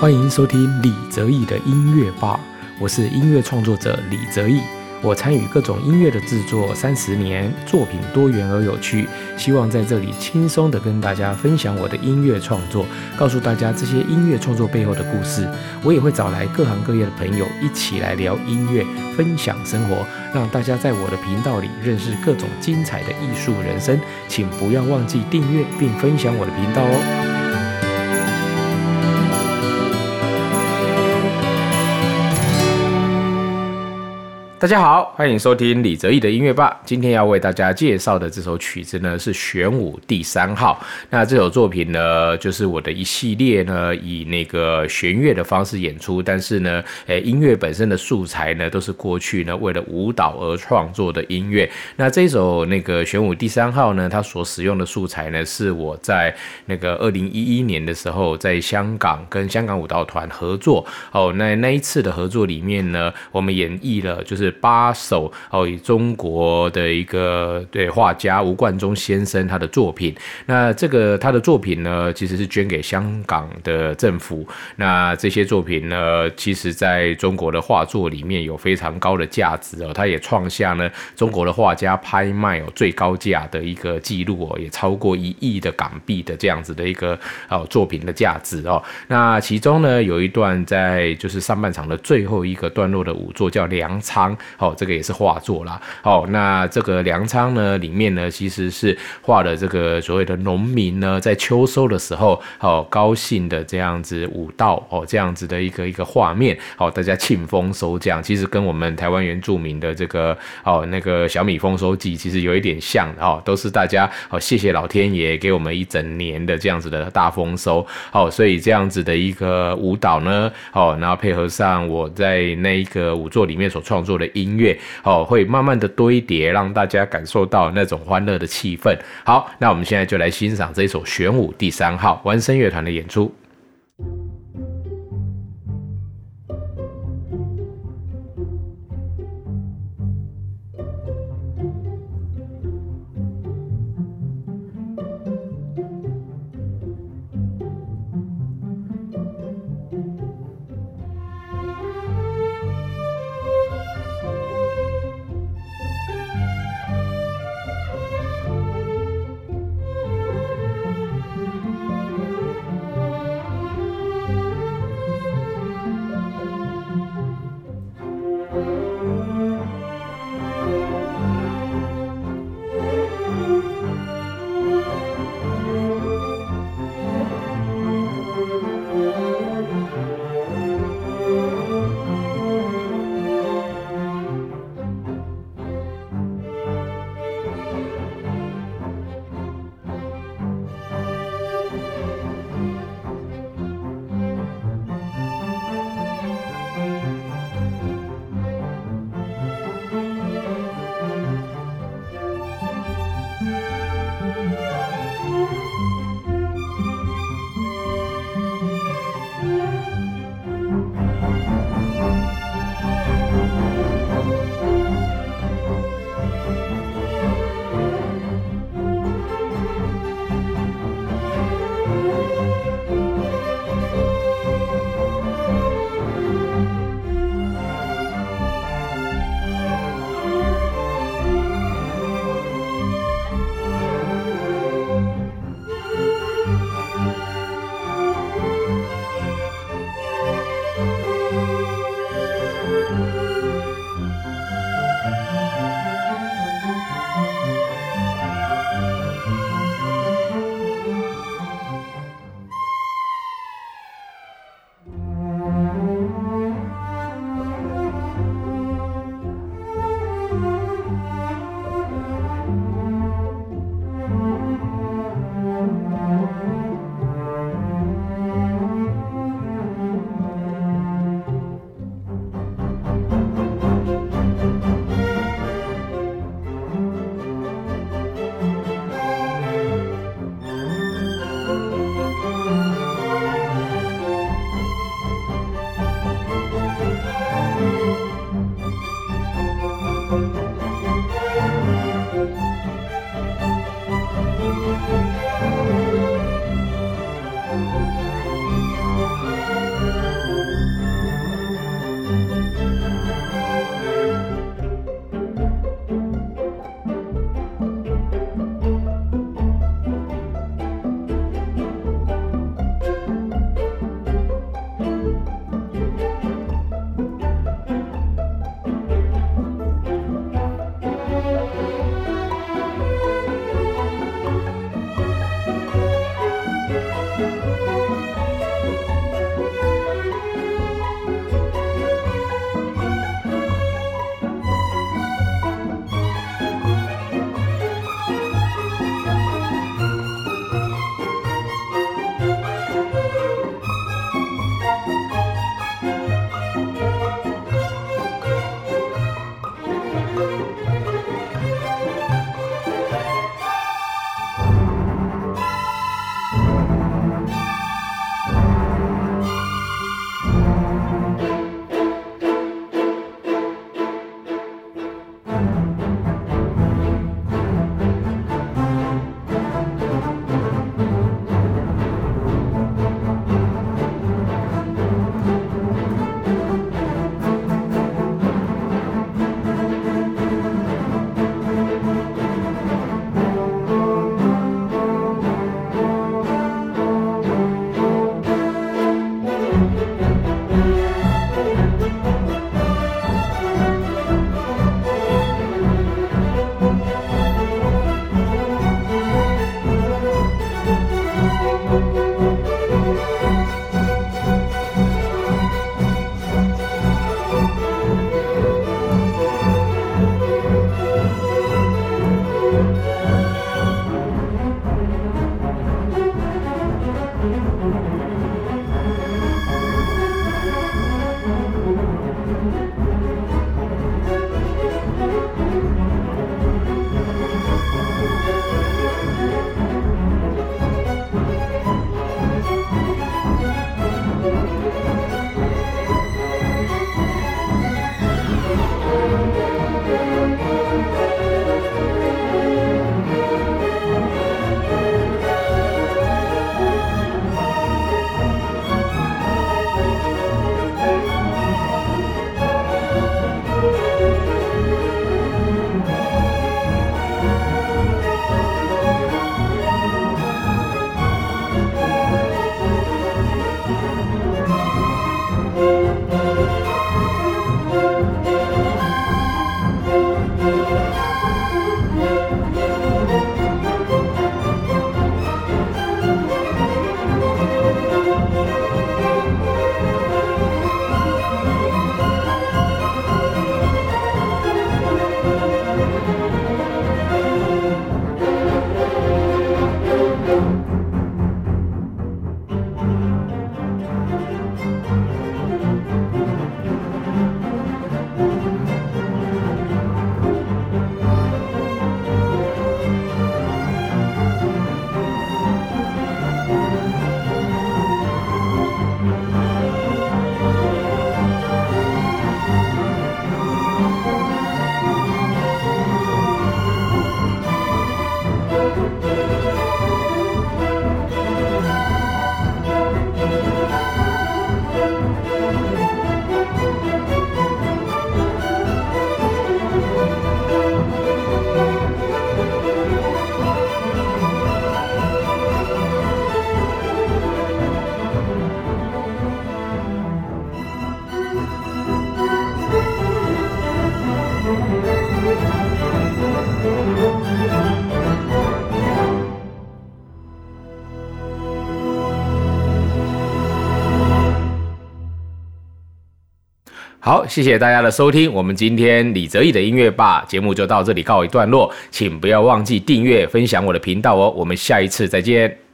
欢迎收听李泽义的音乐吧，我是音乐创作者李泽义。我参与各种音乐的制作三十年，作品多元而有趣，希望在这里轻松的跟大家分享我的音乐创作，告诉大家这些音乐创作背后的故事。我也会找来各行各业的朋友一起来聊音乐，分享生活，让大家在我的频道里认识各种精彩的艺术人生。请不要忘记订阅并分享我的频道哦。大家好，欢迎收听李泽义的音乐吧。今天要为大家介绍的这首曲子呢，是玄武第三号。那这首作品呢，就是我的一系列呢，以那个弦乐的方式演出，但是呢，诶，音乐本身的素材呢，都是过去呢为了舞蹈而创作的音乐。那这首那个玄武第三号呢，它所使用的素材呢，是我在那个二零一一年的时候，在香港跟香港舞蹈团合作。哦，那那一次的合作里面呢，我们演绎了就是。八首哦，以中国的一个对画家吴冠中先生他的作品，那这个他的作品呢，其实是捐给香港的政府。那这些作品呢，其实在中国的画作里面有非常高的价值哦，他也创下呢中国的画家拍卖哦最高价的一个记录哦，也超过一亿的港币的这样子的一个哦作品的价值哦。那其中呢，有一段在就是上半场的最后一个段落的舞作叫粮仓。哦，这个也是画作啦。哦，那这个粮仓呢，里面呢其实是画的这个所谓的农民呢，在秋收的时候，哦，高兴的这样子舞蹈，哦，这样子的一个一个画面，哦，大家庆丰收这样其实跟我们台湾原住民的这个哦那个小米丰收季其实有一点像哦，都是大家哦谢谢老天爷给我们一整年的这样子的大丰收。哦，所以这样子的一个舞蹈呢，哦，然后配合上我在那一个舞作里面所创作的。音乐哦，会慢慢的堆叠，让大家感受到那种欢乐的气氛。好，那我们现在就来欣赏这一首玄武第三号完声乐团的演出。好，谢谢大家的收听，我们今天李泽义的音乐吧节目就到这里告一段落，请不要忘记订阅、分享我的频道哦，我们下一次再见。